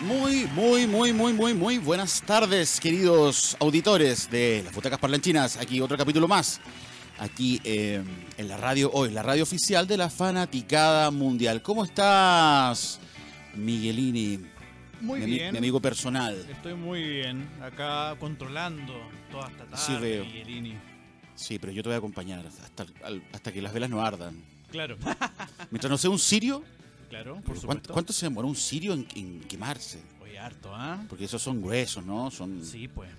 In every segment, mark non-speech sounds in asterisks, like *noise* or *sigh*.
Muy, muy, muy, muy, muy, muy buenas tardes, queridos auditores de las butacas parlanchinas. Aquí otro capítulo más. Aquí eh, en la radio hoy, la radio oficial de la Fanaticada Mundial. ¿Cómo estás, Miguelini? Muy mi, bien. Mi amigo personal. Estoy muy bien. Acá controlando toda esta tarde. Sí, veo. Miguelini. Sí, pero yo te voy a acompañar hasta, hasta que las velas no ardan. Claro. Mientras no sea un sirio, claro, por ¿cuánto, supuesto. cuánto se demora un sirio en, en quemarse? Oye, harto, ¿ah? Porque esos son gruesos, ¿no? Son, Sí, pues.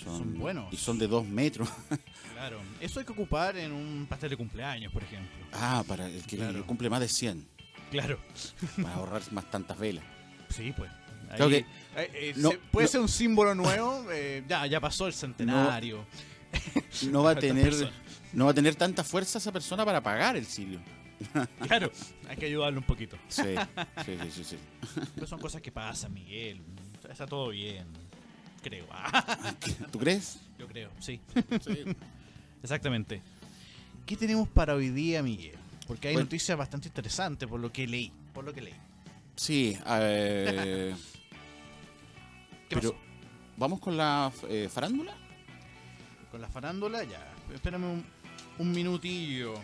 son, son buenos. Y son de dos metros. *laughs* Claro. Eso hay que ocupar en un pastel de cumpleaños, por ejemplo. ah, para el que Claro. cumple más de 100. Claro. Para ahorrar más tantas velas. Sí, pues. Ahí- Creo que- eh, eh, no, se- puede no. ser un símbolo nuevo. *laughs* eh, ya, ya pasó el centenario. No va a *laughs* tener, no va a tener tanta fuerza esa persona para pagar el sirio. *laughs* Claro. Hay que ayudarle un poquito. Sí, sí, *laughs* sí, sí, sí. Pero son cosas que pasan, Miguel. Está todo bien. Creo. *laughs* ¿Tú crees? Yo creo, sí. Sí. Exactamente. ¿Qué tenemos para hoy día, Miguel? Porque hay Bueno. noticias bastante interesantes por lo que leí. Por lo que leí. Sí, eh, ¿Qué pero pasó? vamos con la eh, farándula. Con la farándula, ya. Espérame un, un minutillo.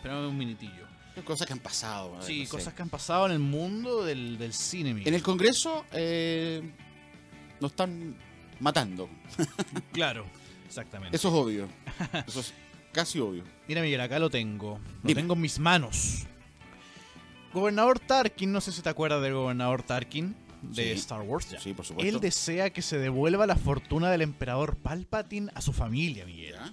Espérame un minutillo. Cosas que han pasado. ver, Sí, no sé. cosas que han pasado en el mundo del, del cine, Miguel. En el Congreso eh, nos están matando. *laughs* Claro, exactamente. Eso es obvio. Eso es casi obvio. *laughs* Mira, Miguel, acá lo tengo. Lo Dime. tengo en mis manos. Gobernador Tarkin, no sé si te acuerdas del gobernador Tarkin de Sí. Star Wars. ya. Sí, por supuesto. Él desea que se devuelva la fortuna del emperador Palpatine a su familia, Miguel. ¿Ya?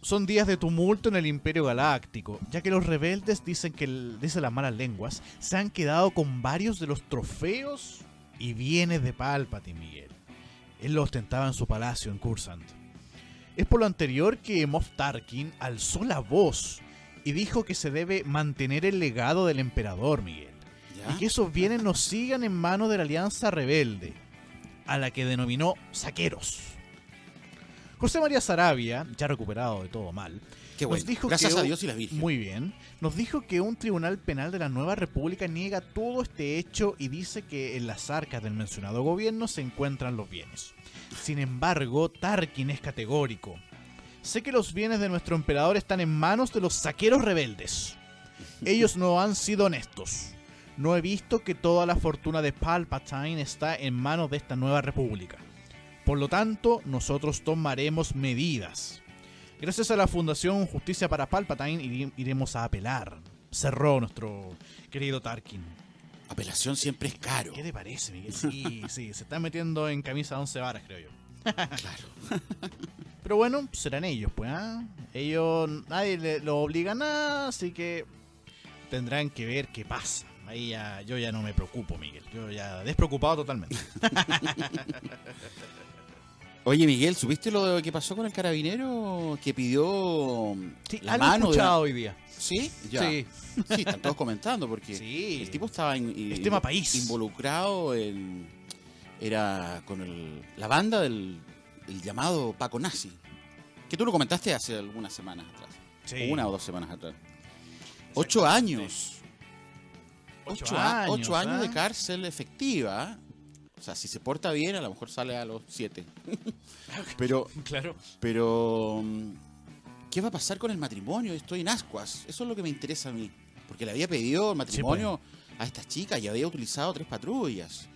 Son días de tumulto en el Imperio Galáctico, ya que los rebeldes dicen que, dicen las malas lenguas, se han quedado con varios de los trofeos y bienes de Palpatine, Miguel. Él lo ostentaba en su palacio en Cursant. Es por lo anterior que Moff Tarkin alzó la voz y dijo que se debe mantener el legado del emperador, Miguel. ¿Ya? Y que esos bienes no sigan en manos de la Alianza Rebelde, a la que denominó saqueros. José María Sarabia, ya recuperado de todo mal, Qué bueno. nos dijo Gracias que a Dios y la Virgen. Muy bien. Nos dijo que un tribunal penal de la Nueva República niega todo este hecho y dice que en las arcas del mencionado gobierno se encuentran los bienes. Sin embargo, Tarkin es categórico. Sé que los bienes de nuestro emperador están en manos de los saqueros rebeldes. Ellos no han sido honestos. No he visto que toda la fortuna de Palpatine está en manos de esta nueva república. Por lo tanto, nosotros tomaremos medidas. Gracias a la Fundación Justicia para Palpatine iremos a apelar. Cerró nuestro querido Tarkin. Apelación siempre es caro. ¿Qué te parece, Miguel? *laughs* Sí, sí, se está metiendo en camisa de once varas, creo yo. Claro. *laughs* Pero bueno, serán ellos, pues, ¿ah? Ellos, nadie le- lo obliga a nada, así que tendrán que ver qué pasa. Ahí ya, yo ya no me preocupo, Miguel. Yo ya despreocupado totalmente. *laughs* Oye, Miguel, ¿supiste lo que pasó con el carabinero que pidió Sí, la mano de escuchado una- hoy día. ¿Sí? Ya. Sí. Sí, están todos comentando porque Sí. el tipo estaba in- in- Es tema país. involucrado en era con el- la banda del el llamado Paco Nazi. Que tú lo comentaste hace algunas semanas atrás. Sí. Una o dos semanas atrás. Ocho años. Ocho años, ocho años ¿ah? de cárcel efectiva. O sea, si se porta bien, a lo mejor sale a los siete. *laughs* pero, Claro. pero. mm, ¿Qué va a pasar con el matrimonio? Estoy en ascuas. Eso es lo que me interesa a mí. Porque le había pedido el matrimonio a esta chica y había utilizado tres patrullas.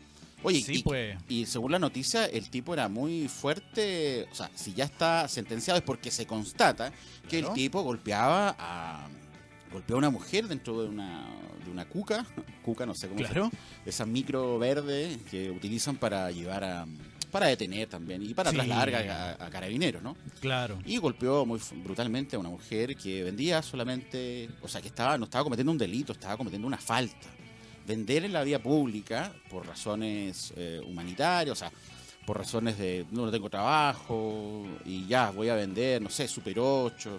Oye, Sí, y, pues. y según la noticia, el tipo era muy fuerte. O sea, si ya está sentenciado es porque se constata que Claro. el tipo golpeaba a. Golpeó a una mujer dentro de una, de una cuca. *laughs* Cuca, no sé cómo se Claro. esa micro verde que utilizan para llevar a. para detener también y para Sí. trasladar a, carabineros, ¿no? Claro. Y golpeó muy brutalmente a una mujer que vendía solamente. O sea, que estaba, no estaba cometiendo un delito, estaba cometiendo una falta. Vender en la vía pública por razones eh, humanitarias, o sea, por razones de no, no tengo trabajo y ya voy a vender, no sé, super 8.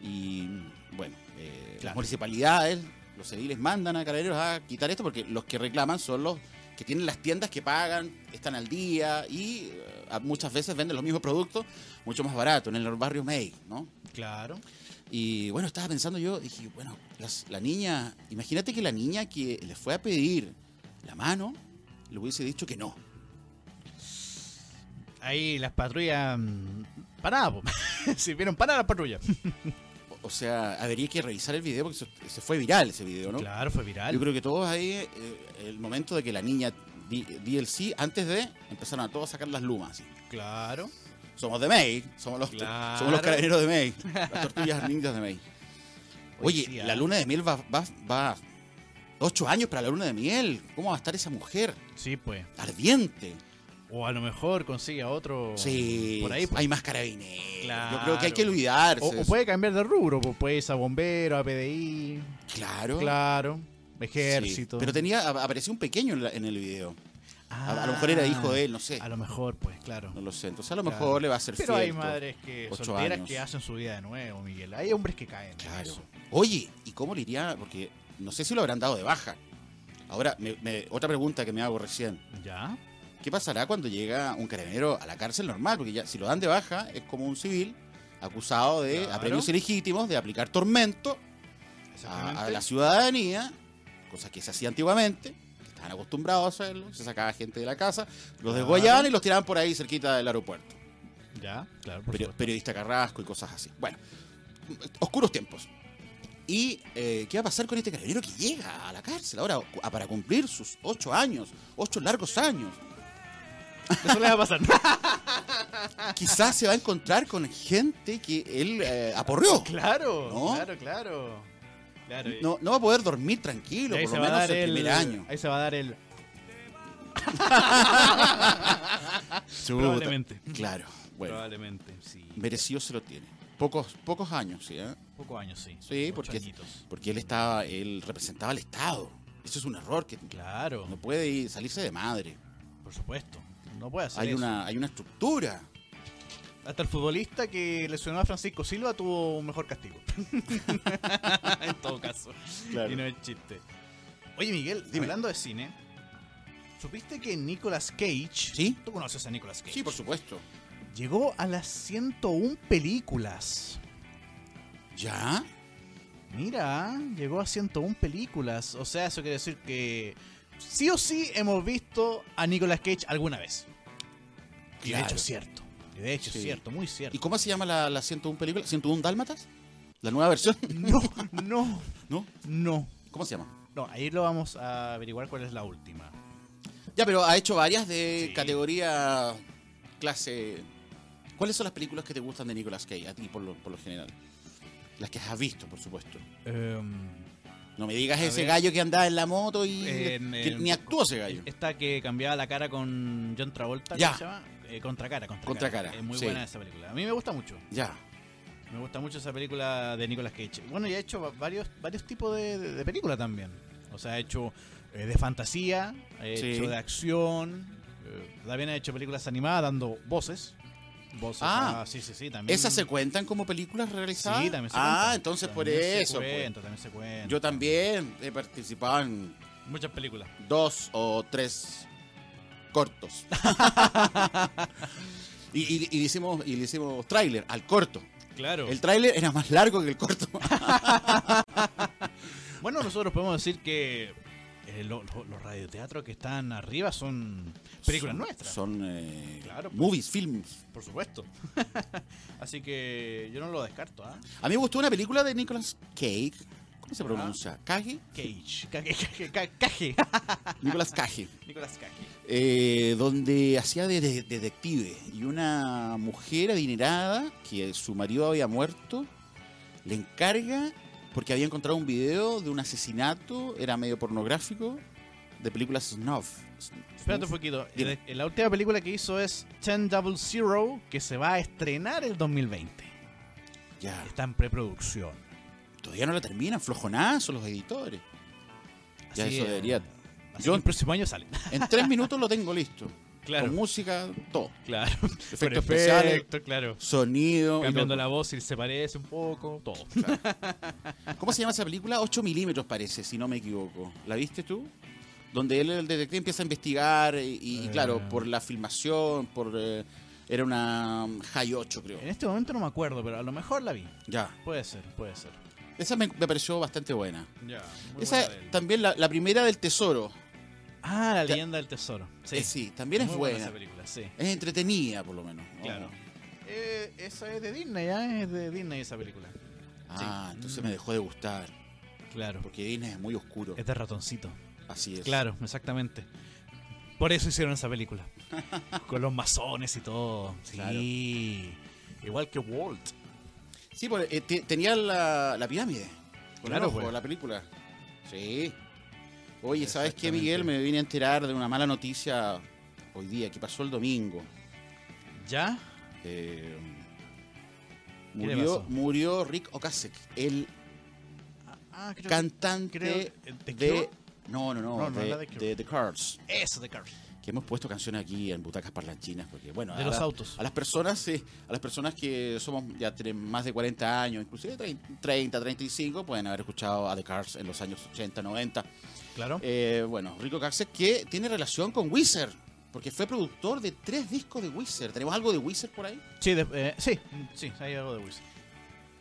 Y bueno, eh, las municipalidades, los ediles mandan a carabineros a quitar esto porque los que reclaman son los que tienen las tiendas que pagan, están al día y eh, muchas veces venden los mismos productos mucho más barato en el barrio May, ¿no? Claro. Y bueno, estaba pensando yo, dije, bueno, las- la niña, imagínate que la niña que le fue a pedir la mano, le hubiese dicho que no. Ahí las patrullas. mm, Para nada, po. *laughs* Sirvieron para nada las patrullas. *laughs* O- sea, habría que revisar el video porque se, fue viral ese video, ¿no? Claro, fue viral. Yo creo que todos ahí, eh, el momento de que la niña di, di el sí, antes de, empezaron a todos a sacar las lumas. Claro. Somos de May, somos los, Claro. somos los carabineros de May, las tortugas *laughs* ninjas de May. Oye, sí, la ah. luna de miel va, va, va ocho años para la luna de miel. ¿Cómo va a estar esa mujer? Sí, pues. Ardiente. O a lo mejor consigue a otro. Sí, Por ahí, pues. hay más carabineros. Yo Claro. creo que hay que olvidarse. O, puede cambiar de rubro, pues puede irse a bombero, a PDI. Claro. Claro. Sí. Ejército. Pero tenía, ap- apareció un pequeño en, la- en el video. A, a lo mejor era hijo de él, no sé. A lo mejor, pues, claro. No lo sé. Entonces a lo Claro. mejor le va a hacer Pero hay fiel madres que solteras años. que hacen su vida de nuevo, Miguel. Hay hombres que caen. en Claro. eso. Oye, ¿y cómo le iría? Porque no sé si lo habrán dado de baja. Ahora, me- me- otra pregunta que me hago recién. ¿Ya? ¿Qué pasará cuando llega un carabinero a la cárcel normal? Porque ya si lo dan de baja es como un civil acusado de Claro. apremios ilegítimos, de aplicar tormento a, a la ciudadanía, cosa que se hacía antiguamente, que estaban acostumbrados a hacerlo, se sacaba gente de la casa, los Claro. desguayaban y los tiraban por ahí cerquita del aeropuerto. Ya, claro. por Peri- supuesto. periodista Carrasco y cosas así. Bueno, oscuros tiempos. ¿Y eh, qué va a pasar con este carabinero que llega a la cárcel ahora a- para cumplir sus ocho años, ocho largos años? Eso le va a pasar. *laughs* Quizás se va a encontrar con gente que él eh, aporreó. claro, ¿No? claro, claro. Claro. y- No, no va a poder dormir tranquilo, por se lo va a menos dar el primer año. Ahí se va a dar el. *laughs* Probablemente. Claro, bueno, Probablemente, sí. merecido se lo tiene. Pocos, pocos años, ¿sí? eh? Pocos años, sí. Sí, porque- añitos. Porque él estaba, él representaba al Estado. Eso es un error que Claro, no puede ir- salirse de madre. por supuesto. No puede hacer Hay eso. una, hay una estructura. Hasta el futbolista que lesionó a Francisco Silva tuvo un mejor castigo. *laughs* *laughs* en todo caso. Claro. Y no es chiste. Oye, Miguel, Dime. hablando de cine, ¿supiste que Nicolas Cage. ¿Sí? ¿Tú conoces a Nicolas Cage? Sí, por supuesto. Llegó a las 101 películas. ¿Ya? Mira, llegó a 101 películas. O sea, eso quiere decir que sí o sí hemos visto a Nicolas Cage alguna vez. Y de hecho es cierto. Y de hecho Sí. es cierto, muy cierto. ¿Y cómo se llama la, la 101 película? ¿101 Dálmatas? ¿La nueva versión? *laughs* No, no, *laughs* ¿No? no. ¿Cómo se llama? No, ahí lo vamos a averiguar cuál es la última. Ya, pero ha hecho varias de Sí. categoría clase. ¿Cuáles son las películas que te gustan de Nicolas Cage a ti por lo, por lo general? Las que has visto, por supuesto. Em, No me digas A ese ver. gallo que andaba en la moto y que ni actuó ese gallo. esta que cambiaba la cara con John Travolta, Ya. ¿cómo se llama? Eh, contra cara, contra, Contra cara, Es muy sí. buena esa película. A mí me gusta mucho. Ya. Me gusta mucho esa película de Nicolas Cage. Bueno, y ha hecho va- varios, varios tipos de, de, de películas también. O sea, ha hecho eh, de fantasía, ha Sí. hecho de acción. eh, también ha hecho películas animadas dando voces. Voces, Ah. ah, sí, sí, sí. También. ¿Esas se cuentan como películas realizadas? Sí, también se Ah, cuentan. entonces por También se eso. pues. cuenta, también se cuenta. Yo también he participado en Muchas películas. dos o tres cortos. *laughs* y, y- y le hicimos, y le hicimos tráiler al corto. Claro. El tráiler era más largo que el corto. *laughs* Bueno, nosotros podemos decir que eh, lo- lo- los radioteatros que están arriba son películas Son- nuestras. Son eh, Claro, pues. movies, films. Por supuesto. *laughs* Así que yo no lo descarto, ¿ah? A mí me gustó una película de Nicolas Cage. ¿Cómo se Ah. pronuncia? ¿Cage? Cage. *laughs* Cage. Cage. Cage. Cage. Nicolas Cage. *laughs* Nicolas Cage. eh, donde hacía de, de- detective y una mujer adinerada que su marido había muerto le encarga porque había encontrado un video de un asesinato era medio pornográfico de películas snuff Espérate un poquito. La última película que hizo es Ten Double Zero, que se va a estrenar el 2020. ya Está en preproducción. todavía no la terminan flojonazos los editores ya eso debería Así Yo- que el próximo año sale. en tres minutos lo tengo listo *laughs* Claro. con música todo Claro. *laughs* efectos Con especiales claro. sonido Cambiando la voz si se parece un poco, todo. *laughs* ¿Cómo se llama esa película? 8 milímetros parece, si no me equivoco. ¿La viste tú? Donde él, el detective, empieza a investigar y, y, Eh. claro, por la filmación, por... eh, era una um, High 8, creo. En este momento no me acuerdo, pero a lo mejor la vi. Ya. Puede ser, puede ser. Esa me, me pareció bastante buena. Ya. Esa también, la, la primera del Tesoro. Ah, la leyenda del tesoro. Sí, Eh, sí, también es buena. esa película, sí. Es entretenida, por lo menos. ¿no? Claro. Eh, esa es de Disney, ¿ya? Es de Disney esa película. Ah, Sí. entonces Mm. me dejó de gustar. Claro. Porque Disney es muy oscuro. Es de ratoncito. Así es. Claro, exactamente. Por eso hicieron esa película. *laughs* Con los masones y todo. Sí. Claro. Igual que Walt. Sí, pues, eh, te- tenía la, la pirámide. Claro, ojo, pues. la película. Sí. Oye, ¿sabes qué. Miguel? Me vine a enterar de una mala noticia hoy día, que pasó el domingo. ¿Ya? Eh, ¿Qué le murió, murió Rick Ocasek, el Ah, creo cantante creo- ¿The de... No, no, no, de, The de The Cars. Eso de Carrie. Que hemos puesto canciones aquí en butacas parlanchinas, porque bueno, De a los la- autos. A las personas, sí, a las personas que somos ya tenemos más de 40 años, inclusive 30, 35, pueden haber escuchado a The Cars en los años 80, 90. Claro. Eh, bueno, Rico Ocasek que tiene relación con Wizard, porque fue productor de tres discos de Wizard. ¿Tenemos algo de Wizard por ahí? Sí, de- eh, sí, sí, hay algo de Wilson.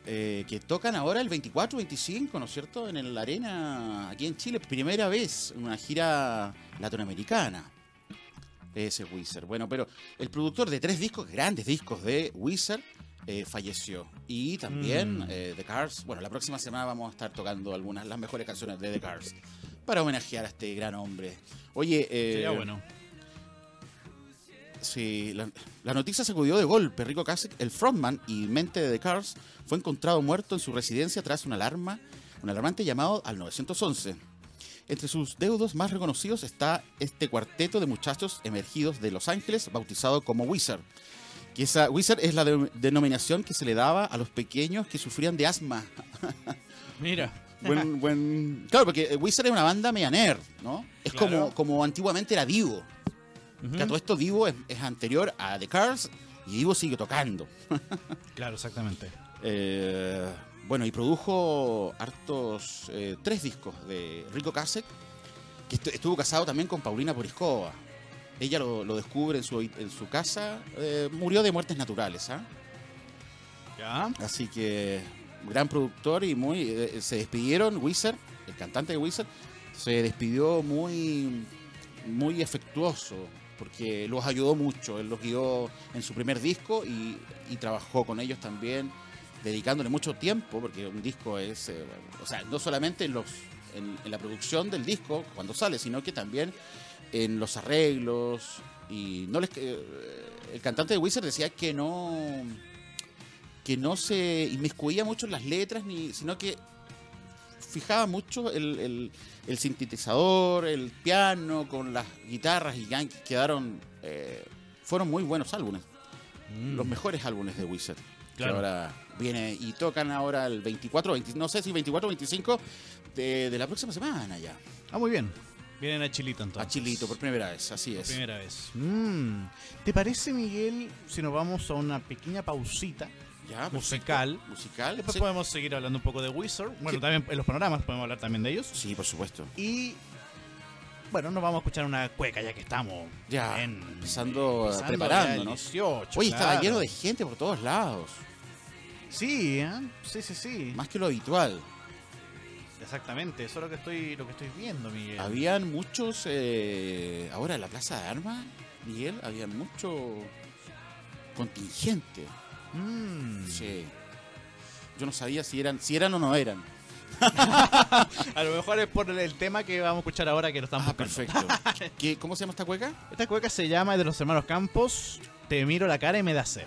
Eh, que tocan ahora el 24, 25, ¿no es cierto? En el Arena, aquí en Chile, primera vez, en una gira latinoamericana. Ese Wizard. Bueno, pero el productor de tres discos, grandes discos de Wizard, eh, falleció. Y también Mm. eh, The Cars. Bueno, la próxima semana vamos a estar tocando algunas, las mejores canciones de The Cars. Para homenajear a este gran hombre. Oye, eh, Sería bueno. Sí, la, la noticia sacudió de golpe. Rico Kasek, el frontman y mente de The Cars, fue encontrado muerto en su residencia tras una alarma, un alarmante llamado al 911. Entre sus deudos más reconocidos está este cuarteto de muchachos emergidos de Los Ángeles, bautizado como Wizard. Que esa, Wizard es la de- denominación que se le daba a los pequeños que sufrían de asma. *laughs* Mira. *laughs* Buen, buen... Claro, porque eh, Wizard es una banda media nerd, ¿no? Es Claro. como, como antiguamente era Divo. Que a todo esto Divo es, es anterior a The Cars y Divo sigue tocando. *laughs* Claro, exactamente. Eh, bueno, y produjo hartos, eh, tres discos de Rico Kasek, que estu- estuvo casado también con Paulina Poriscova. Ella lo, lo descubre en su, en su casa, eh, murió de muertes naturales, ¿ah? Ya. Así que gran productor y muy eh, se despidieron Wizard, el cantante de Wizard, se despidió muy muy afectuoso porque los ayudó mucho, él los guió en su primer disco y, y trabajó con ellos también dedicándole mucho tiempo porque un disco es eh, o sea, no solamente en los en, en la producción del disco cuando sale, sino que también en los arreglos y no les eh, el cantante de Wizard decía que no que no se inmiscuía mucho en las letras, ni, sino que fijaba mucho el, el- el sintetizador, el piano, con las guitarras y ya quedaron. eh, fueron muy buenos álbumes, Mm. los mejores álbumes de Wizard. Claro. Que ahora viene y tocan ahora el 24, 20 no sé si 24 o 25 de, de la próxima semana ya. Ah, muy bien. Vienen a Chilito entonces. A Chilito por primera vez, así Por es. primera vez. Mm. ¿Te parece, Miguel, si nos vamos a una pequeña pausita Ya, perfecto. musical? Musical. Después sí. podemos seguir hablando un poco de Wizard. Bueno, también en los panoramas podemos hablar también de ellos. Sí, por supuesto. Y bueno, nos vamos a escuchar una cueca ya que estamos Ya, en- empezando, 18, Oye, estaba lleno de gente por todos lados. Sí, ¿eh? sí, sí, sí. Más que lo habitual. Exactamente, eso es lo que estoy, lo que estoy viendo, Miguel. Habían muchos. eh, ahora en la Plaza de Armas, Miguel, habían mucho contingente. Mm. Sí. Yo no sabía si eran, si eran o no eran. *laughs* A lo mejor es por el tema que vamos a escuchar ahora que lo estamos Ah, perfecto. *laughs* ¿Qué, ¿Cómo se llama esta cueca? Esta cueca se llama de los hermanos Campos. Te miro la cara y me da sed.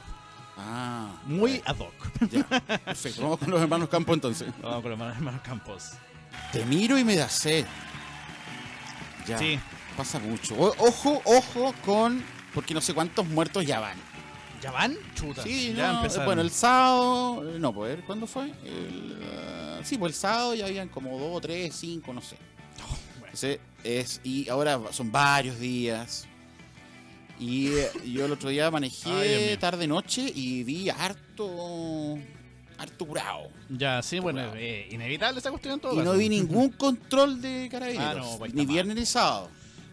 Ah. Muy ad hoc. ya. Perfecto. Vamos con los hermanos Campo entonces. *laughs* Vamos con los hermanos Campos. Te miro y me da sed. Ya. Sí. Pasa mucho. O- ojo, ojo con. Porque no sé cuántos muertos ya van. ¿Ya van? Chuta. Sí, ya no, empezaron. bueno, el sábado, eh, no, pues, ¿cuándo fue? El, ah, sí, pues el sábado ya habían como dos, tres, cinco, no sé. bueno. Ese es, y ahora son varios días. Y eh, yo el otro día manejé tarde noche y vi harto, harto curado. Ya, sí, bueno, eh, inevitable esa cuestión en todo Y no vi ningún *laughs* control de carabineros, Ah, no, pues ni mal. viernes ni sábado.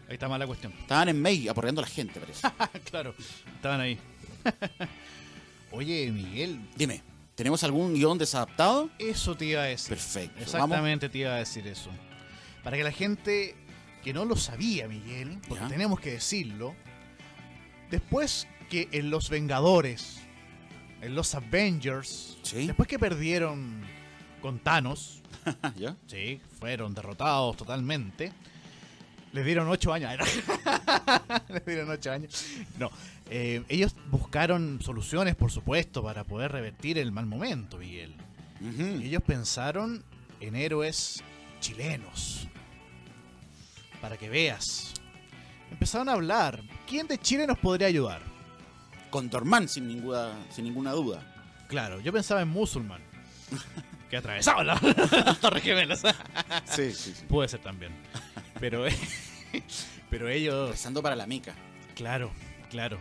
Ahí está mal la cuestión. Estaban en May aporreando a la gente, parece. *laughs* claro, estaban ahí. *laughs* Oye, Miguel, Dime, ¿tenemos algún guion desadaptado? eso te iba a decir. Perfecto. Vamos Exactamente te iba a decir eso. Para que la gente que no lo sabía Miguel, porque Ya. tenemos que decirlo, después que en Los Vengadores, en los Avengers, Sí. después que perdieron con Thanos, *laughs* ¿Ya? sí, fueron derrotados totalmente, les dieron ocho años. *laughs* les dieron ocho años. No, eh, ellos buscaron soluciones, por supuesto, para poder revertir el mal momento, Miguel. Y ellos pensaron en héroes chilenos. Para que veas. Empezaron a hablar. ¿Quién de Chile nos podría ayudar? Con Dorman, sin ninguna, sin ninguna duda. Claro, yo pensaba en Musulman. *laughs* Que atravesaba la- *laughs* las Torres Gemelas. Sí, sí, sí. Puede ser también. Pero, *laughs* pero ellos. Rezando para la mica. Claro, claro.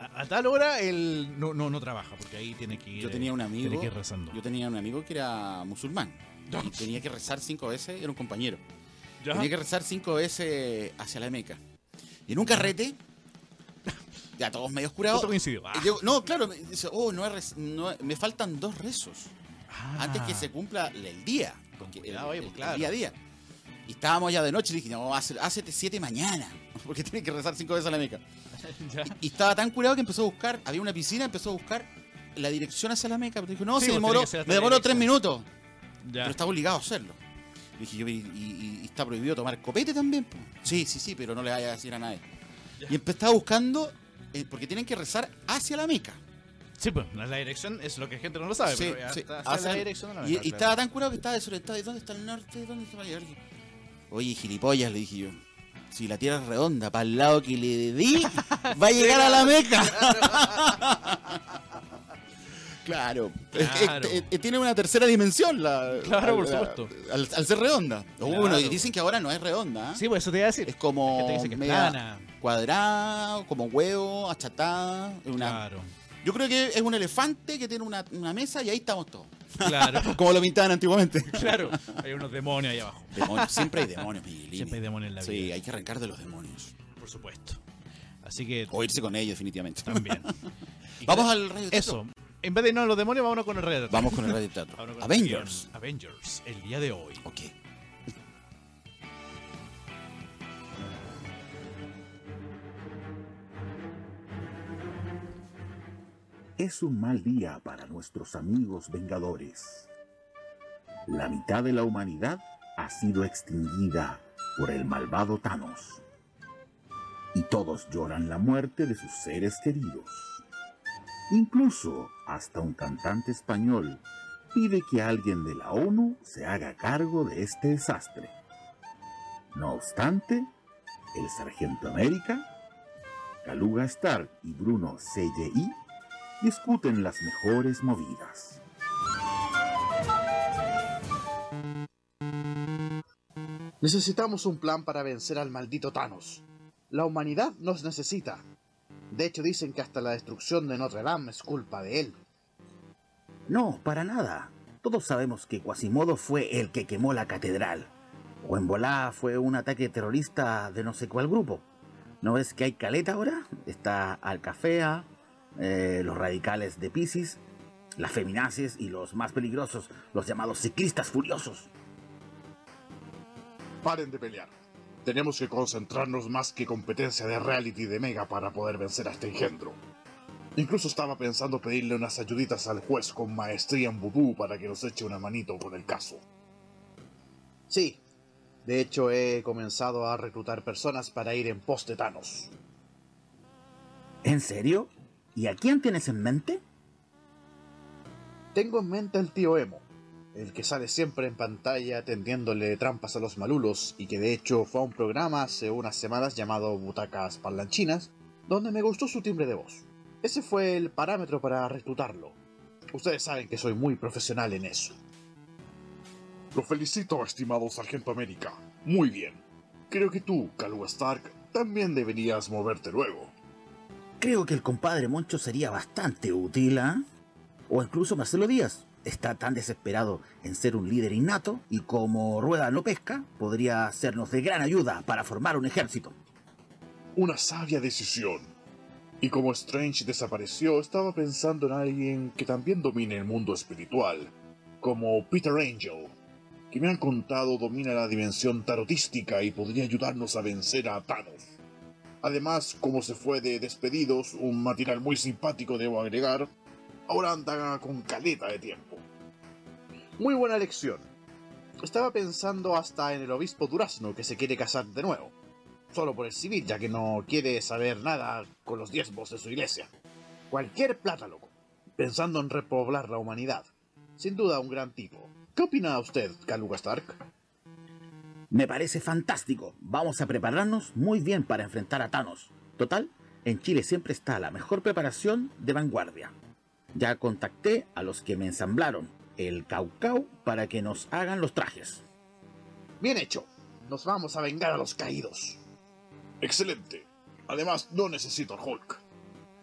A, a tal hora él no, no, no trabaja, porque ahí tiene que ir. Yo tenía un eh, amigo. Tiene que ir rezando. Yo tenía un amigo que era musulmán. Y tenía que rezar cinco veces, era un compañero. ¿Ya? Tenía que rezar cinco veces hacia la Meca. Y en un carrete, ya todos medio curados. Coincidió. Ah. no, claro, me dice, oh, no he me faltan dos rezos Ah. antes que se cumpla el día. Porque el, el- pues, el claro. día a día. Y estábamos ya de noche y dije, no, hace, hacete siete mañana. *laughs* Porque tiene que rezar cinco veces a la Meca. *laughs* Ya. Y estaba tan curado que empezó a buscar, había una piscina, empezó a buscar la dirección hacia la Meca. Pero dijo, no, Sí, se demoró, me la demoró tres minutos. Ya. Pero estaba obligado a hacerlo. Y dije yo, ¿y, y- y está prohibido tomar copete también? po?". Sí, sí, sí, pero no le vaya a decir a nadie. Y empe- estaba buscando, eh, porque tienen que rezar hacia la Meca. Sí, pues la, la dirección es lo que la gente no lo sabe. Sí, pero ya sí, está hacia hacia- la dirección de la Y, Meca, y claro. estaba tan curado que estaba desorientado. ¿Y dónde está el norte? ¿Dónde está el norte? Oye, gilipollas, le dije yo. Si la tierra es redonda, para el lado que le di, va a llegar a la Meca. *laughs* Claro. Es que, Claro. eh, eh, tiene una tercera dimensión la. Claro, por la- supuesto. Al, al ser redonda. Bueno, dicen que ahora no es redonda. ¿eh? Sí, pues eso te iba a decir. Es como media plana. cuadrada, como huevo, achatada. una- Claro. Yo creo que es un elefante que tiene una, una mesa y ahí estamos todos. Claro. *laughs* Como lo pintaban antiguamente. claro. Hay unos demonios ahí abajo. Demonios, siempre hay demonios, Miguelín. Siempre hay demonios en la Sí, vida. hay que arrancar de los demonios. Por supuesto. Así que O irse con ellos, definitivamente. también. Y *laughs* Vamos al radio. Eso. En vez de irnos a los demonios, vámonos con el de Vamos con el radio Avengers. Avengers, el día de hoy. Ok. Es un mal día para nuestros amigos vengadores. La mitad de la humanidad ha sido extinguida por el malvado Thanos. Y todos lloran la muerte de sus seres queridos. Incluso hasta un cantante español pide que alguien de la ONU se haga cargo de este desastre. No obstante, el Sargento América, Galuga Stark y Bruno CGI discuten las mejores movidas. Necesitamos un plan para vencer al maldito Thanos. La humanidad nos necesita. De hecho, dicen que hasta la destrucción de Notre Dame es culpa de él. No, para nada. Todos sabemos que Quasimodo fue el que quemó la catedral. O en volá fue un ataque terrorista de no sé cuál grupo. ¿No ves que hay caleta ahora? Está Alcafea, eh, los radicales de Pisces, las feminaces y los más peligrosos, los llamados ciclistas furiosos. Paren de pelear. Tenemos que concentrarnos más que competencia de reality de Mega para poder vencer a este engendro. Incluso estaba pensando pedirle unas ayuditas al juez con maestría en vudú para que nos eche una manito con el caso. Sí, de hecho he comenzado a reclutar personas para ir en pos de Thanos. ¿En serio? ¿Y a quién tienes en mente? Tengo en mente al tío Emo, el que sale siempre en pantalla tendiéndole trampas a los malulos y que de hecho fue a un programa hace unas semanas llamado Butacas Parlanchinas, donde me gustó su timbre de voz. Ese fue el parámetro para reclutarlo. Ustedes saben que soy muy profesional en eso. Lo felicito, estimado Sargento América. Muy bien. Creo que tú, Calua Stark, también deberías moverte luego. Creo que el compadre Moncho sería bastante útil, ¿ah? O incluso Marcelo Díaz. Está tan desesperado en ser un líder innato y como Rueda no pesca, podría sernos de gran ayuda para formar un ejército. Una sabia decisión. Y como Strange desapareció, estaba pensando en alguien que también domine el mundo espiritual, como Peter Angel. que me han contado domina la dimensión tarotística y podría ayudarnos a vencer a Thanos. Además, como se fue de despedidos, un material muy simpático debo agregar, ahora anda con caleta de tiempo. Muy buena lección. Estaba pensando hasta en el obispo Durazno que se quiere casar de nuevo. Solo por el civil, ya que no quiere saber nada con los diezmos de su iglesia. Cualquier plata, loco. Pensando en repoblar la humanidad. Sin duda un gran tipo. ¿Qué opina usted, Kaluga Stark? Me parece fantástico. Vamos a prepararnos muy bien para enfrentar a Thanos. Total, en Chile siempre está la mejor preparación de vanguardia. Ya contacté a los que me ensamblaron el Caucau para que nos hagan los trajes. Bien hecho. Nos vamos a vengar a los caídos. Excelente. Además, no necesito al Hulk.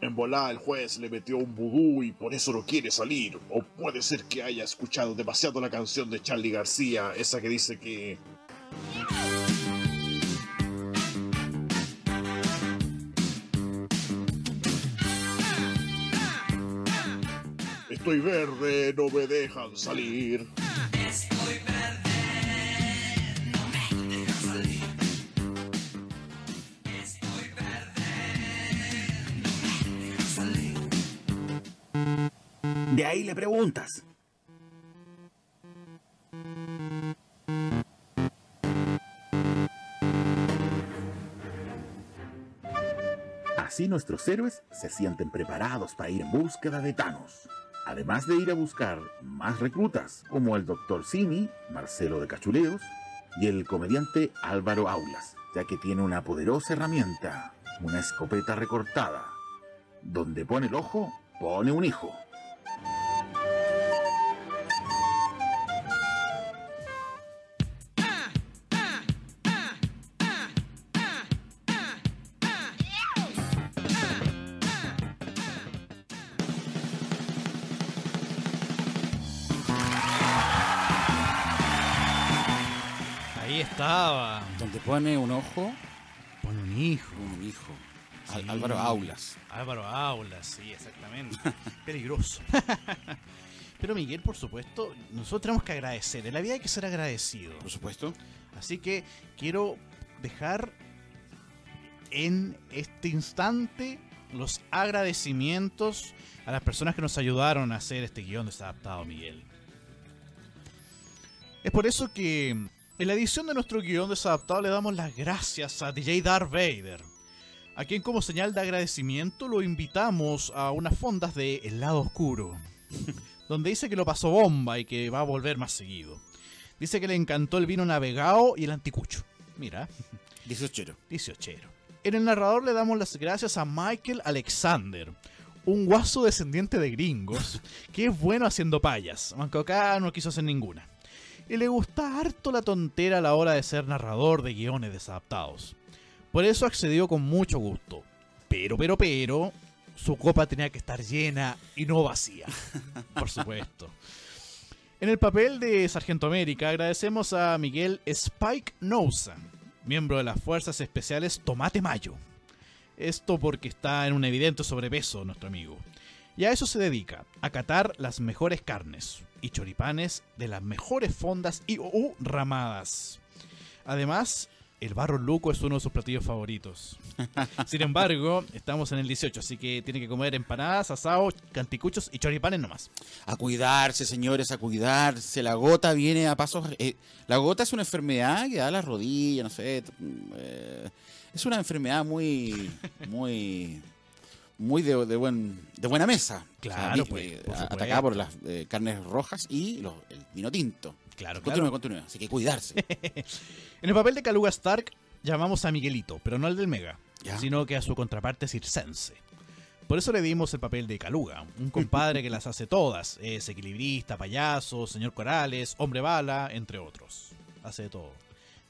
En volá el juez le metió un vudú y por eso no quiere salir. O puede ser que haya escuchado demasiado la canción de Charlie García, esa que dice que... Estoy verde, no me dejan salir. De ahí le preguntas. Así nuestros héroes se sienten preparados para ir en búsqueda de Thanos. Además de ir a buscar más reclutas, como el Dr. Simi, Marcelo de Cachuleos, y el comediante Álvaro Aulas, ya que tiene una poderosa herramienta, una escopeta recortada. Donde pone el ojo, pone un hijo. Pone un ojo, Pone un hijo. un hijo. Sí. Álvaro Aulas. Álvaro Aulas, sí, exactamente. *laughs* Peligroso. *laughs* Pero Miguel, por supuesto, nosotros tenemos que agradecer. En la vida hay que ser agradecido. Por supuesto. Así que quiero dejar en este instante los agradecimientos a las personas que nos ayudaron a hacer este guion desadaptado, Miguel. Es por eso que en la edición de nuestro guion desadaptado le damos las gracias a DJ Darth Vader, a quien como señal de agradecimiento lo invitamos a unas fondas de El lado oscuro, *laughs* donde dice que lo pasó bomba y que va a volver más seguido. Dice que le encantó el vino navegado y el anticucho. Mira, *laughs* 18. 18. En el narrador le damos las gracias a Michael Alexander, un guaso descendiente de gringos, *laughs* que es bueno haciendo payas, aunque acá no quiso hacer ninguna. Y le gusta harto la tontera a la hora de ser narrador de guiones desadaptados. Por eso accedió con mucho gusto. Pero, pero, pero, su copa tenía que estar llena y no vacía. *laughs* Por supuesto. En el papel de Sargento América agradecemos a Miguel Spike Nousa, miembro de las Fuerzas Especiales Tomate Mayo. Esto porque está en un evidente sobrepeso nuestro amigo. Y a eso se dedica, a catar las mejores carnes y choripanes de las mejores fondas y u ramadas. Además, el barro luco es uno de sus platillos favoritos. *laughs* Sin embargo, estamos en el 18, así que tiene que comer empanadas, asados, canticuchos y choripanes nomás. A cuidarse, señores, a cuidarse. La gota viene a pasos. eh, la gota es una enfermedad que da a la rodilla, no sé. t- eh, es una enfermedad muy. muy. *laughs* muy de, de buen, de buena mesa. Claro, vi- pues, eh, por atacada por las eh, carnes rojas y los- el vino tinto. Claro, Continúe, continúe. Así que cuidarse. *laughs* En el papel de Kaluga Stark llamamos a Miguelito, pero no al del Mega, Ya. sino que a su contraparte circense. Por eso le dimos el papel de Kaluga, un compadre que las hace todas. Es equilibrista, payaso, señor Corales, hombre bala, entre otros. Hace de todo.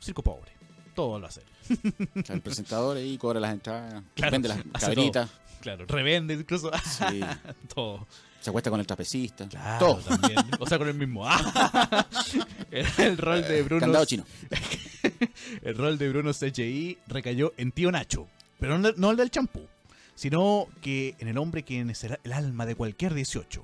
Circo pobre. Todo lo hace. el presentador ahí cobra las entradas, Claro, vende las cabritas, Claro, revende incluso *laughs* sí, todo. se acuesta con el trapecista. Claro, todo. también. O sea, con el mismo. *laughs* el, el rol de Bruno. Candado chino. *laughs* El rol de Bruno CGI recayó en Tío Nacho, pero no, el del champú, sino que en el hombre quien es el alma de cualquier 18.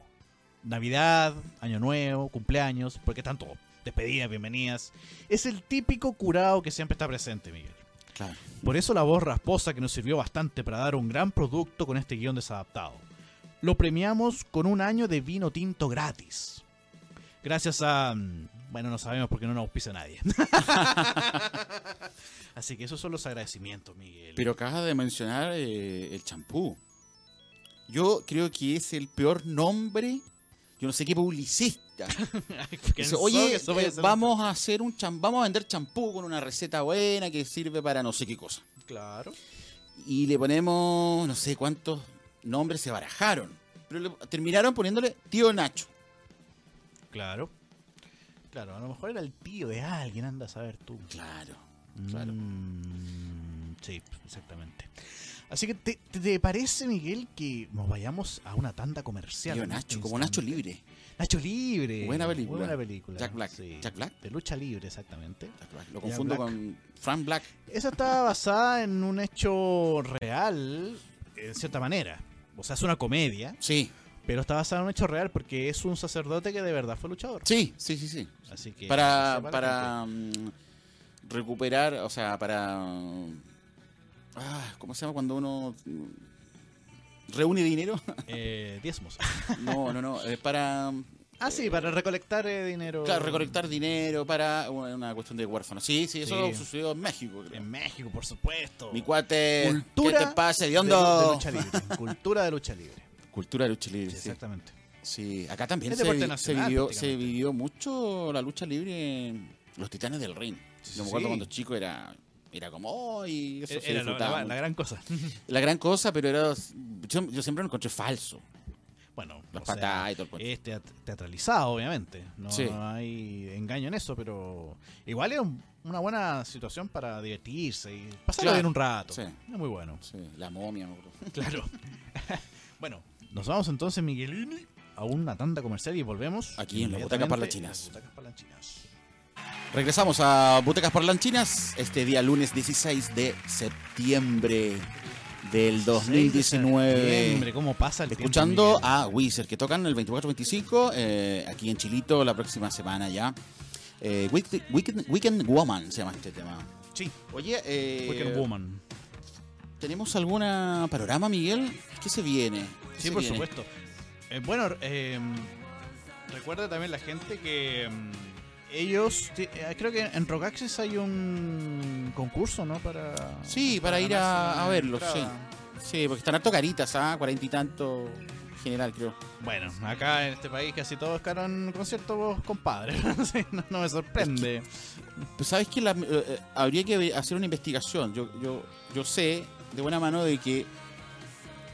Navidad, Año Nuevo, cumpleaños, porque están todos. Despedidas, bienvenidas. Es el típico curado que siempre está presente, Miguel. Claro. Por eso la voz rasposa que nos sirvió bastante para dar un gran producto con este guion desadaptado. Lo premiamos con un año de vino tinto gratis. Gracias a... mm, Bueno, no sabemos porque no nos auspicia nadie. *laughs* Así que esos son los agradecimientos, Miguel. Pero acabas de mencionar eh, el champú. Yo creo que es el peor nombre. Yo no sé qué publicista. *laughs* Dice, Oye, eh, vamos a hacer un cham- vamos a vender champú con una receta buena que sirve para no sé qué cosa. Claro. Y le ponemos no sé cuántos nombres se barajaron. Pero le- terminaron poniéndole tío Nacho. Claro. Claro, a lo mejor era el tío de alguien, anda a saber tú. Claro, claro. Mm, sí, exactamente. Así que, ¿te, te- parece, Miguel, que nos vayamos a una tanda comercial? Tío en este Nacho, como Nacho? Libre. Nacho Libre. Buena película. buena película. Jack Black. sí. Jack Black. De lucha libre, exactamente. Jack Black. Lo Jack confundo Black. con Frank Black. Esa está *laughs* basada en un hecho real, en cierta manera. O sea, es una comedia, Sí, pero está basada en un hecho real porque es un sacerdote que de verdad fue luchador. sí, sí, sí, sí. Así que para para mm, recuperar, o sea, para ah, ¿cómo se llama cuando uno mm, reúne dinero? *laughs* Eh, diezmos. no, no, no, es para Ah, sí, para recolectar eh, dinero. claro, recolectar dinero para una, una cuestión de huérfanos. Sí, sí, eso Sí. sucedió en México, creo. En México, por supuesto. Mi cuate, Cultura ¿qué te pasa, de, hediondo? de lucha libre. *laughs* Cultura de lucha libre. Cultura de lucha libre, Sí, exactamente. Sí, acá también Es se, deporte vi- se nacional, vivió, se prácticamente. vivió mucho la lucha libre en los Titanes del Ring. Sí, Yo me sí, acuerdo sí. cuando chico era era como, oh, y eso se Era la, disfrutaba la- mucho". la gran cosa. La gran cosa, pero era yo, yo siempre lo encontré falso. Bueno, Las sea, patadas y todo el cuento. es teat- teatralizado, obviamente. No, Sí. no hay engaño en eso, pero igual es un- una buena situación para divertirse y pasarlo Claro, bien un rato. sí. Es muy bueno. Sí, la momia. *laughs* Claro. *laughs* bueno, nos vamos entonces, Miguelini, a una tanda comercial y volvemos. Aquí en las butacas parlanchinas. las butacas parlanchinas. Regresamos a Butecas Parlanchinas este día lunes 16 de septiembre del 6 de2019. septiembre, ¿Cómo pasa el Escuchando a Wizard, que tocan el 24-25, eh, aquí en Chilito la próxima semana ya. Eh, Weekend, Weekend- Weekend Woman se llama este tema. Sí, Oye, eh, Wicked Woman. ¿tenemos alguna panorama, Miguel? ¿Qué se viene? ¿Qué Sí, se por viene? supuesto. Bueno, recuerda también la gente que mm, ellos, eh, creo que en Rock Access hay un concurso, ¿no? Para Sí, para ir a- ganarse a una verlo, entrada. Sí, porque están harto caritas, ¿ah? Cuarenta y tanto general, creo. Bueno, acá en este país casi todos quedaron conciertos compadres. *laughs* Sí, no, no me sorprende. Pues sabes que la- eh, eh, habría que hacer una investigación. Yo, yo, yo sé de buena mano de que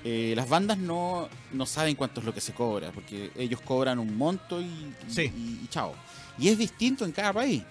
eh, las bandas no, no saben cuánto es lo que se cobra, porque ellos cobran un monto y, y- Sí. y- y chao. Y es distinto en cada país,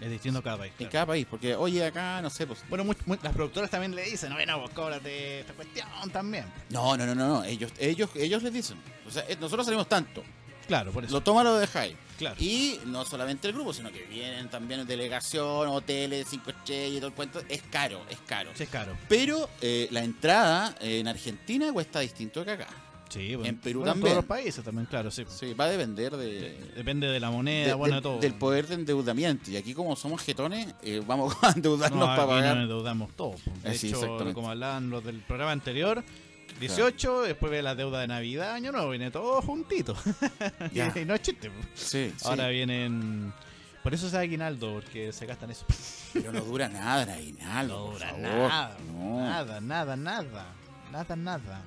Es distinto cada país. en claro. cada país, porque oye acá, no sé, pues... Bueno, mu- mu- las productoras también le dicen, bueno, vos cóbrate esta cuestión también. No, no, no, no, no, ellos, ellos, ellos les dicen. O sea, eh, nosotros salimos tanto, Claro, por eso. lo toma lo dejáis. claro. Y no solamente el grupo, sino que vienen también delegación, hoteles, cinco estrellas y todo el cuento. Es caro, es caro. Sí, es caro. Pero eh, la entrada en Argentina cuesta distinto que acá. Sí, bueno. En Perú Bueno, también. En todos los países también, claro, sí. Sí, va a depender de, Depende de la moneda, de- bueno, de- de todo. del poder de endeudamiento. Y aquí como somos jetones, eh, vamos *laughs* a endeudarnos No, para pagar. nos endeudamos todo. po. De Eh, sí, hecho, como hablaban los del programa anterior, 18, después ve la deuda de Navidad, año nuevo, viene todo juntito. *laughs* Ya. y no es chiste. po. Sí, sí. Ahora vienen... Por eso es aguinaldo, porque se gastan eso. Pero no dura nada, Reinaldo. No por dura favor. nada, No. nada, nada, nada. Nada, nada.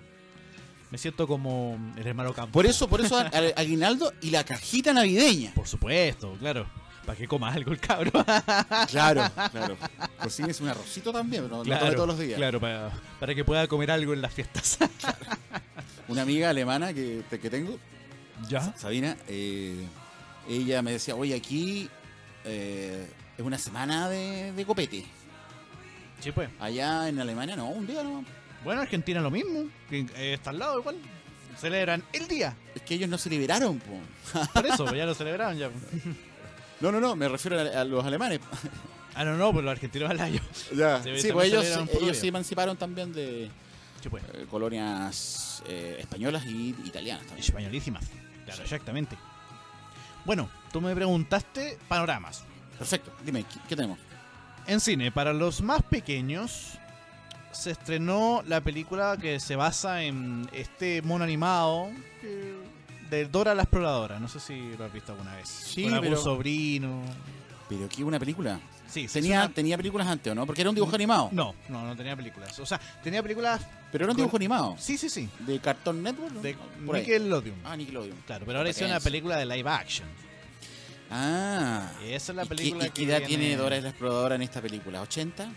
Me siento como el hermano Campo. Por eso, por eso *laughs* al- aguinaldo y la cajita navideña. Por supuesto, claro. Para que coma algo el cabro. *laughs* Claro, claro. *laughs* Cocines un arrocito también, pero no lo todos los días. Claro, para, para que pueda comer algo en las fiestas. Una amiga alemana que, que tengo, ¿Ya? Sabina, eh, ella me decía, oye, aquí eh, es una semana de, de copete. Sí, pues. Allá en Alemania no, un día no. Bueno, Argentina lo mismo. que, eh, está al lado igual. Celebran el día. Es que ellos no se liberaron. po. *laughs* Por eso, ya lo celebraron ya. No, no, no, me refiero a, a los alemanes. Ah, no, no, pues los argentinos al año. Ya. Sí, Sí, también pues ellos, celebran puro ellos día. se emanciparon también de Sí, pues. eh, colonias eh, españolas y italianas también. Españolísimas. Claro, exactamente. Bueno, tú me preguntaste panoramas. Perfecto, dime, ¿qué, qué tenemos? En cine, para los más pequeños, se estrenó la película que se basa en este mono animado que- de Dora la Exploradora. No sé si lo has visto alguna vez. Sí, Con algún pero- sobrino. ¿Pero qué una película? Sí, Tenía, tenía películas antes, ¿o no? Porque era un dibujo animado. No, no, no tenía películas. O sea, tenía películas. Pero era un dibujo animado. Sí, sí, sí. ¿De Cartoon Network? ¿no? De Por ahí. Nickelodeon. Ah, Nickelodeon. Claro, pero ahora hicieron una película de live action. Ah. Y esa es la ¿Y qué- película ¿Y qué que edad tiene Dora la Exploradora en esta película? ¿80?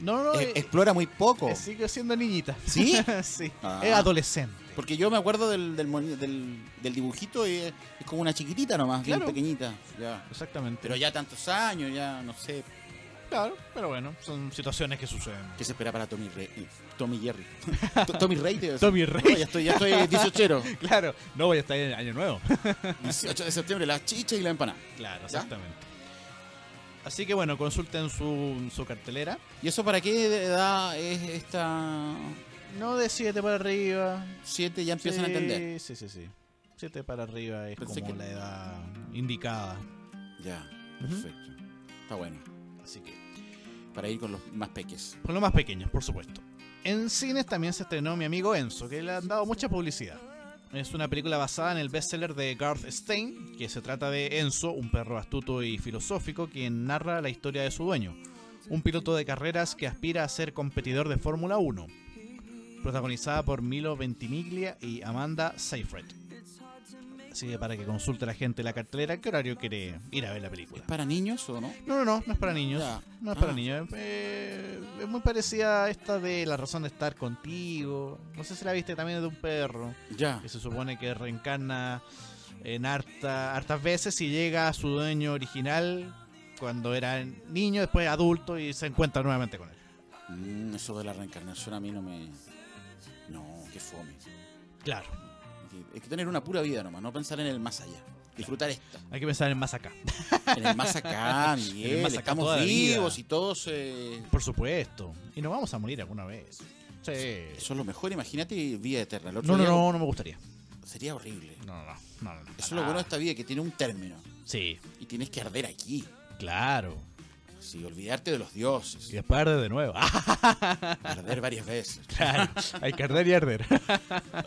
No, no, Eh, eh, explora muy poco. eh, sigue siendo niñita. ¿Sí? *laughs* sí. Ah. Es adolescente. Porque yo me acuerdo del, del, del, del dibujito y es, es como una chiquitita nomás, Claro. bien pequeñita. Ya. Exactamente. Pero ya tantos años, ya no sé. Claro, pero bueno, son situaciones que suceden. ¿Qué se espera para Tommy Rey? Tommy Jerry. *laughs* To- Tommy Rey, te. Tommy No, Rey. ya estoy, ya estoy 18. *laughs* Claro, no voy a estar en año nuevo. 18 de septiembre, la chicha y la empanada. Claro, ¿Ya? Así que bueno, consulten su, su cartelera. ¿Y eso para qué edad es esta No de 7 para arriba. 7? Ya empiezan a entender. Sí, sí, sí. 7 para arriba es Pensé como que- la edad indicada. Ya, perfecto. Está bueno. Así que, Para ir con los más peques. por lo más pequeños, por supuesto. En cines también se estrenó mi amigo Enzo, que le han dado mucha publicidad. Es una película basada en el bestseller de Garth Stein, que se trata de Enzo, un perro astuto y filosófico, quien narra la historia de su dueño, un piloto de carreras que aspira a ser competidor de Fórmula 1, protagonizada por Milo Ventimiglia y Amanda Seyfried. Así que para que consulte la gente la cartelera, ¿qué horario quiere ir a ver la película? ¿Para niños o no? No, no, no, no es para niños. Ya. No es para Ah. niños. eh, es muy parecida a esta de La razón de estar contigo. No sé si la viste también es de un perro Ya. que se supone que reencarna en harta, hartas veces y llega a su dueño original cuando era niño, después adulto y se encuentra nuevamente con él. Mm, eso de la reencarnación a mí no me. No, qué fome. Claro, Hay que tener una pura vida nomás, no pensar en el más allá. Disfrutar esta. hay que pensar en más acá. En el más acá, *laughs* Miguel. más acá estamos vivos y todos. eh, Por supuesto. Y nos vamos a morir alguna vez. Sí. Eso es lo mejor, imagínate vida eterna. El otro No, no, día no, no me gustaría. Sería horrible. No, no, no. no, no, no. Eso es lo bueno de esta vida, que tiene un término. Sí, Y tienes que arder aquí. claro. Sí, olvidarte de los dioses. Y después arde de nuevo. *laughs* Arder varias veces. claro. Hay que arder y arder. *laughs*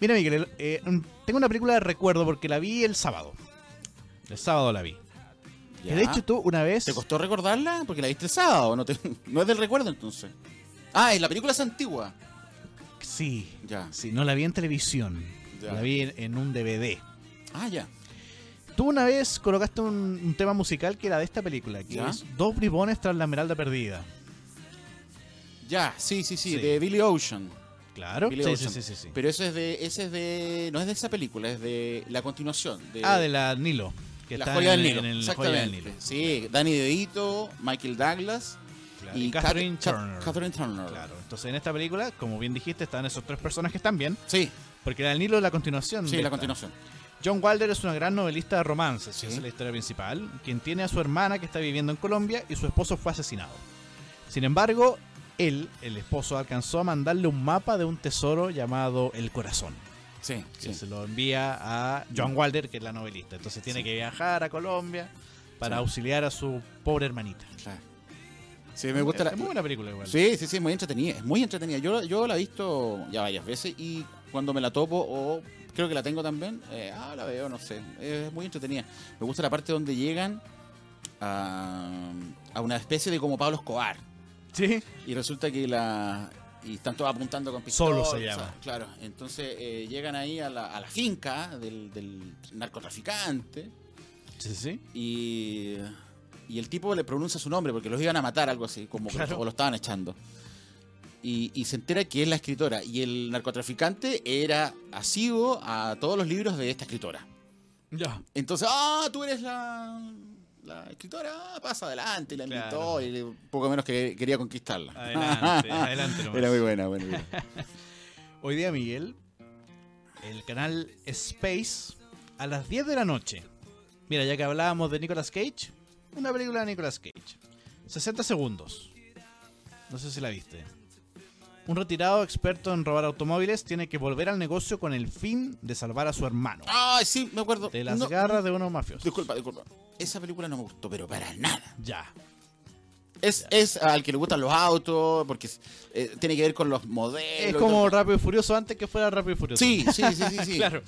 Mira, Miguel, eh, tengo una película de recuerdo porque la vi el sábado. El sábado la vi. Que de hecho tú una vez... ¿Te costó recordarla? Porque la viste el sábado. No, te- *laughs* no es del recuerdo entonces. Ah, es la película es antigua. Sí, Ya. sí, no la vi en televisión. Ya. La vi en, en un DVD. Ah, ya. Tú una vez colocaste un, un tema musical que era de esta película, que ¿Ya? es Dos bribones tras la esmeralda perdida. Ya, sí, sí, sí, Sí. de Billy Ocean. Claro. Sí, sí, sí. Pero eso es de, ese es de, no es de esa película, es de la continuación. De ah, de la Nilo. Que La está joya en, del Nilo. en el Joya del Exactamente. Nilo. Sí, Danny DeVito, Michael Douglas Claro, y, y Catherine Cat- Turner. Catherine Turner. Claro. Entonces en esta película, como bien dijiste, están esos tres personajes también. Sí, Porque la del Nilo es la continuación. sí, de la esta. continuación. John Wilder es una gran novelista de romances, Sí. esa es la historia principal, quien tiene a su hermana que está viviendo en Colombia y su esposo fue asesinado. Sin embargo, él, el esposo, alcanzó a mandarle un mapa de un tesoro llamado El Corazón, Sí, que sí. se lo envía a John Wilder, que es la novelista. Entonces tiene Sí. que viajar a Colombia para Sí. auxiliar a su pobre hermanita. Claro. Sí, me gusta la... Es muy buena película igual. Sí, sí, sí, muy entretenida. Es muy entretenida. Yo, yo la he visto ya varias veces y cuando me la topo, o creo que la tengo también, eh, ah, la veo, no sé. Es muy entretenida. Me gusta la parte donde llegan a, a una especie de como Pablo Escobar. Sí. Y resulta que la. Y están todos apuntando con pistolas. Solo se llama. Claro. Entonces eh, llegan ahí a la, a la finca del, del narcotraficante. Sí, sí. Y, y el tipo le pronuncia su nombre porque los iban a matar, algo así, como Claro. o lo estaban echando. Y, y se entera que es la escritora. Y el narcotraficante era asiduo a todos los libros de esta escritora. Ya. Entonces, ah, tú eres la, la escritora, ah, pasa adelante. Y la invitó Claro. y poco menos que quería conquistarla. Adelante, *laughs* adelante nomás. Era muy buena, bueno, bueno. *laughs* Hoy día, Miguel, el canal Space, a las 10 de la noche. Mira, ya que hablábamos de Nicolas Cage, una película de Nicolas Cage. 60 segundos. No sé si la viste. Un retirado experto en robar automóviles tiene que volver al negocio con el fin de salvar a su hermano. Ay, sí, me acuerdo. De las No, garras de unos mafiosos. Disculpa, disculpa. Esa película no me gustó, pero para nada. Ya. Es, es al que le gustan los autos, porque eh, tiene que ver con los modelos. Es como. Rápido y Furioso antes que fuera Rápido y Furioso. Sí, sí, sí, sí. sí. *laughs* claro.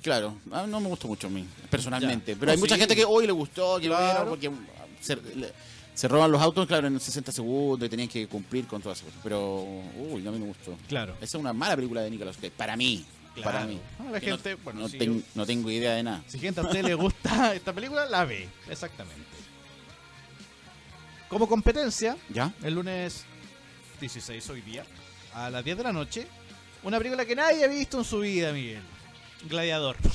Claro, Ah, no me gustó mucho a mí, personalmente. Ya. Pero hay mucha gente que hoy le gustó, que Claro. porque mm, se, le- se roban los autos, claro, en 60 segundos y tenían que cumplir con todas esas cosas. Pero, uy, no, me gustó. Claro. Esa es una mala película de Nicolas Cage, para mí. Claro. Para mí. Ah, la no- gente, bueno, no, sí, ten- yo- no tengo idea de nada. Si gente a usted le gusta *laughs* esta película, la ve. Exactamente. Como competencia, ¿Ya? el lunes 16 hoy día, a las 10 de la noche, una película que nadie ha visto en su vida, Miguel. Gladiador. *laughs*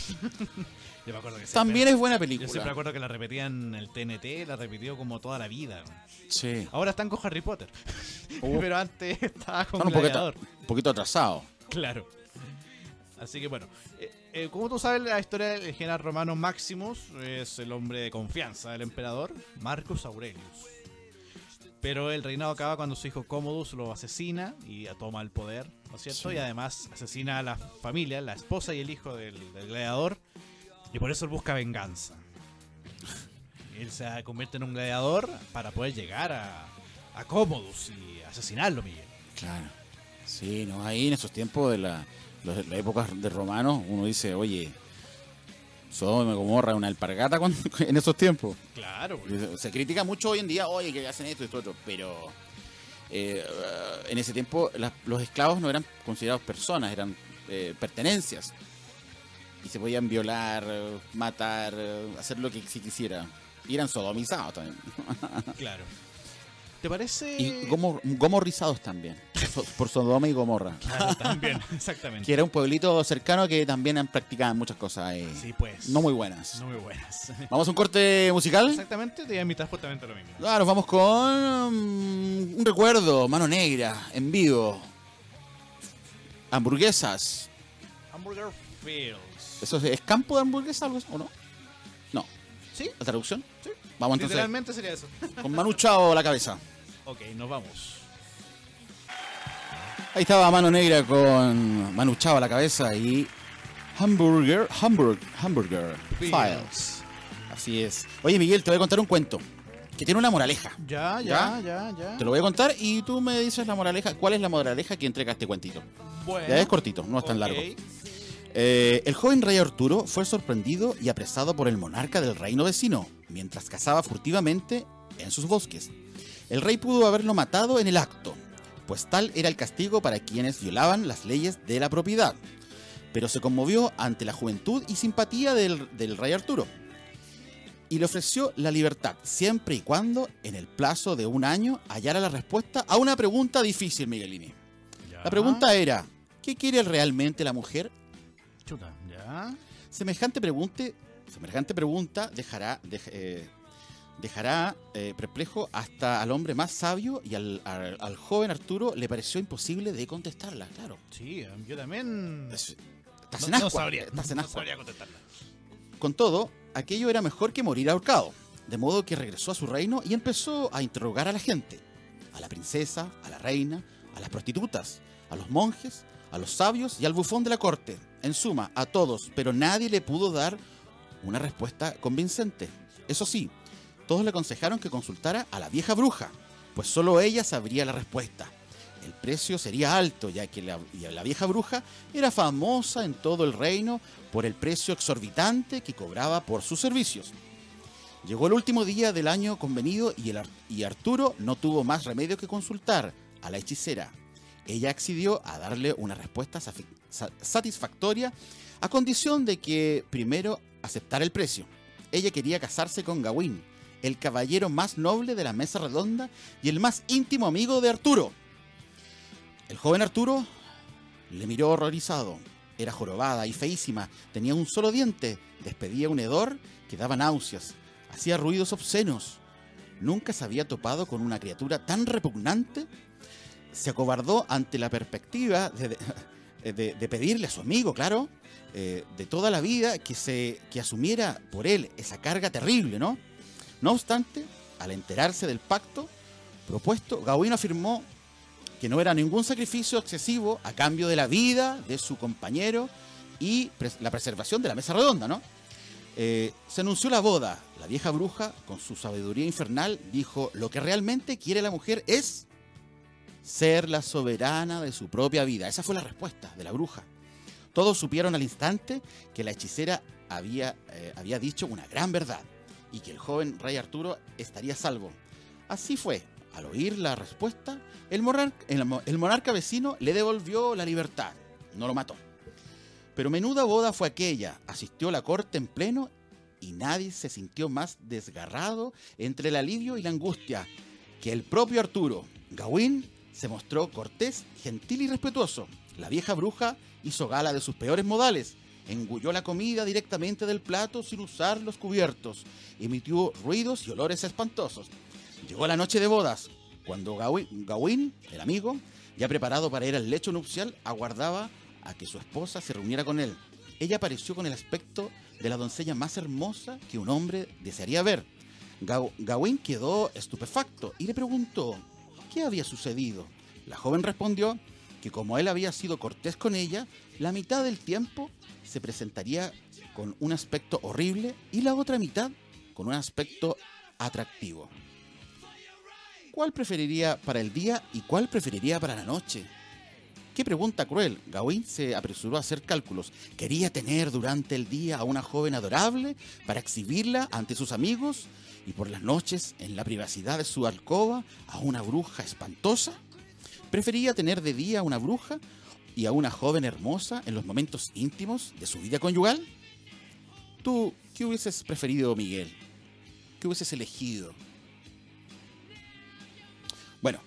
Yo me acuerdo que siempre- También es buena Yo siempre me película. acuerdo que la repetían en el TNT, la repitió como toda la vida. Sí. Ahora están con Harry Potter. Uh. *laughs* Pero antes estaba con un poquito, un poquito atrasados. Claro. Así que bueno, eh, eh, como tú sabes, la historia del general romano Maximus es el hombre de confianza del emperador Marcus Aurelius. Pero el reinado acaba cuando su hijo Commodus lo asesina y toma el poder, ¿no es cierto? Sí. Y además asesina a la familia, la esposa y el hijo del, del gladiador. Y por eso él busca venganza. Él se convierte en un gladiador para poder llegar a, a Commodus y asesinarlo, Miguel. Claro. Sí, no, ahí en esos tiempos de la, los- la época de romanos, uno dice, oye, Sodoma y Gomorra una alpargata cuando- *laughs* en esos tiempos. Claro, Se critica mucho hoy en día, oye, que hacen esto y esto otro, pero eh, en ese tiempo las- los esclavos no eran considerados personas, eran eh, pertenencias. Y se podían violar, matar, hacer lo que se quisiera. Y eran sodomizados también. *laughs* claro. ¿Te parece? Y gomor- gomorrizados también, so- por Sodoma y Gomorra. Claro, *laughs* también, exactamente. Que era un pueblito cercano que también han practicado muchas cosas eh, Sí, pues. no muy buenas. No muy buenas. *laughs* Vamos a un corte musical. Exactamente, te voy a invitar justamente lo mismo. Nos vamos con mm, un recuerdo, mano negra, en vivo. Hamburguesas. Hamburger Fields. ¿Eso es, es campo de hamburguesa algo o no? No. ¿Sí? ¿La traducción? Sí. Vamos entonces Literalmente sería eso. con Manu Chao a la cabeza. ok, nos vamos. Ahí estaba Mano Negra con Manu Chao a la cabeza y Hamburger, Hamburg, Hamburger. Files. Así es. Oye, Miguel, te voy a contar un cuento que tiene una moraleja. Ya, ya, ya, ya. Te lo voy a contar y tú me dices la moraleja. ¿Cuál es la moraleja que entrega este cuentito? Bueno. Ya es cortito, no es tan largo. Eh, el joven rey Arturo fue sorprendido y apresado por el monarca del reino vecino, mientras cazaba furtivamente en sus bosques. El rey pudo haberlo matado en el acto, pues tal era el castigo para quienes violaban las leyes de la propiedad. Pero se conmovió ante la juventud y simpatía del, del rey Arturo. Y le ofreció la libertad, siempre y cuando, en el plazo de un año, hallara la respuesta a una pregunta difícil, Miguelini. Ya. La pregunta era, ¿qué quiere realmente la mujer? Chuta, ya. Semejante, pregunte, semejante pregunta dejará, dej- eh, dejará eh, perplejo hasta al hombre más sabio y al, al- al joven Arturo le pareció imposible de contestarla, claro. Sí, yo también. Es- Estás no, en no ascua, sabría, estás en no ascua. sabría contestarla. Con todo, aquello era mejor que morir ahorcado, de modo que regresó a su reino y empezó a interrogar a la gente, a la princesa, a la reina, a las prostitutas, a los monjes, a los sabios y al bufón de la corte, en suma, a todos, pero nadie le pudo dar una respuesta convincente. Eso sí, todos le aconsejaron que consultara a la vieja bruja, pues solo ella sabría la respuesta. El precio sería alto, ya que la, vieja bruja era famosa en todo el reino por el precio exorbitante que cobraba por sus servicios. Llegó el último día del año convenido y, el y Arturo no tuvo más remedio que consultar a la hechicera. Ella accedió a darle una respuesta safi- sa- satisfactoria a condición de que primero aceptara el precio. Ella quería casarse con Gawain, el caballero más noble de la mesa redonda y el más íntimo amigo de Arturo. El joven Arturo le miró horrorizado. Era jorobada y feísima, tenía un solo diente, despedía un hedor que daba náuseas, hacía ruidos obscenos. Nunca se había topado con una criatura tan repugnante. Se acobardó ante la perspectiva de, de- de pedirle a su amigo, claro, eh, de toda la vida, que, se, que asumiera por él esa carga terrible, ¿no? No obstante, al enterarse del pacto propuesto, Gawain afirmó que no era ningún sacrificio excesivo a cambio de la vida de su compañero y la preservación de la mesa redonda, ¿no? Eh, se anunció la boda. La vieja bruja, con su sabiduría infernal, dijo, lo que realmente quiere la mujer es ser la soberana de su propia vida. Esa fue la respuesta de la bruja. Todos supieron al instante que la hechicera había, eh, había dicho una gran verdad y que el joven rey Arturo estaría salvo. Así fue. Al oír la respuesta, el monarca vecino le devolvió la libertad. No lo mató. Pero menuda boda fue aquella. Asistió la corte en pleno y nadie se sintió más desgarrado entre el alivio y la angustia que el propio Arturo. Gawain se mostró cortés, gentil y respetuoso. La vieja bruja hizo gala de sus peores modales. Engulló la comida directamente del plato sin usar los cubiertos. Emitió ruidos y olores espantosos. Llegó la noche de bodas, cuando Gawain, el amigo, ya preparado para ir al lecho nupcial, aguardaba a que su esposa se reuniera con él. Ella apareció con el aspecto de la doncella más hermosa que un hombre desearía ver. Ga- Gawain quedó estupefacto y le preguntó qué había sucedido. La joven respondió que como él había sido cortés con ella, la mitad del tiempo se presentaría con un aspecto horrible y la otra mitad con un aspecto atractivo. ¿Cuál preferiría para el día y cuál preferiría para la noche? Qué pregunta cruel. Gawain se apresuró a hacer cálculos. Quería tener durante el día a una joven adorable para exhibirla ante sus amigos y por las noches, en la privacidad de su alcoba, a una bruja espantosa. Prefería tener de día a una bruja y a una joven hermosa en los momentos íntimos de su vida conyugal. ¿Tú qué hubieses preferido, Miguel? ¿Qué hubieses elegido? Bueno,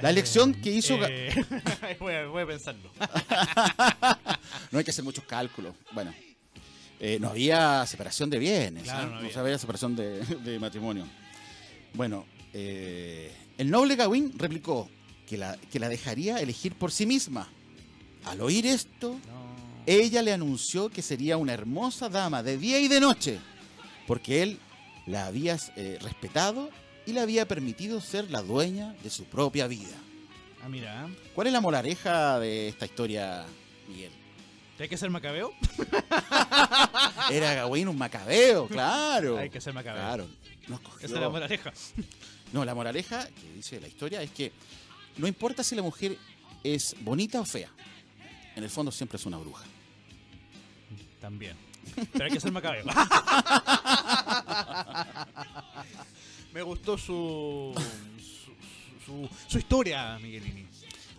la elección que hizo... Eh, *laughs* voy, a, voy a pensarlo. *laughs* No hay que hacer muchos cálculos. Bueno, eh, no había separación de bienes, Claro, ¿eh? no no, había. había separación de, de matrimonio. Bueno, eh, el noble Gawain replicó que la, que la dejaría elegir por sí misma. Al oír esto, No. ella le anunció que sería una hermosa dama de día y de noche, porque él la había respetado y le había permitido ser la dueña de su propia vida. Ah, mira. ¿Cuál es la moraleja de esta historia, Miguel? ¿Hay que ser macabeo? *laughs* Era Gawain un macabeo, *laughs* claro. Hay que ser macabeo. Claro. Nos cogió- Esa es la moraleja. *laughs* No, la moraleja que dice la historia es que no importa si la mujer es bonita o fea, en el fondo siempre es una bruja. También. Pero hay que ser macabeo. Me gustó su, su, su, su historia, Miguelini.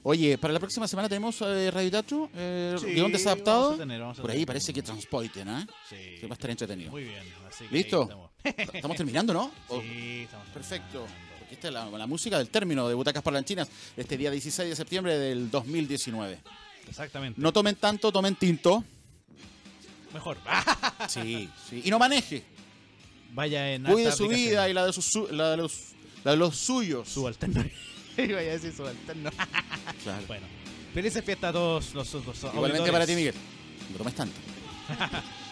Oye, para la próxima semana tenemos eh, Radio Teatro, eh, Sí, guion desadaptado. vamos a tener, vamos a Por ahí tener. parece que Transpoiten, ¿eh? Sí. Que va a estar entretenido. Muy bien. Así que ¿Listo? estamos. *laughs* Estamos terminando, ¿no? Sí, estamos Perfecto. terminando. Porque esta es la, la música del término de Butacas Parlanchinas, este día 16 de septiembre del 2019. Exactamente. No tomen tanto, tomen tinto. Mejor. *laughs* Sí, sí. Y no maneje. Vaya en Cuide su vida y la de, sus su- la de, los, la de los suyos. Subalterno. *laughs* Iba a decir subalterno. Claro. Bueno. Felices fiestas a todos los, los Igualmente auditores. para ti, Miguel. No tomes tanto. *laughs*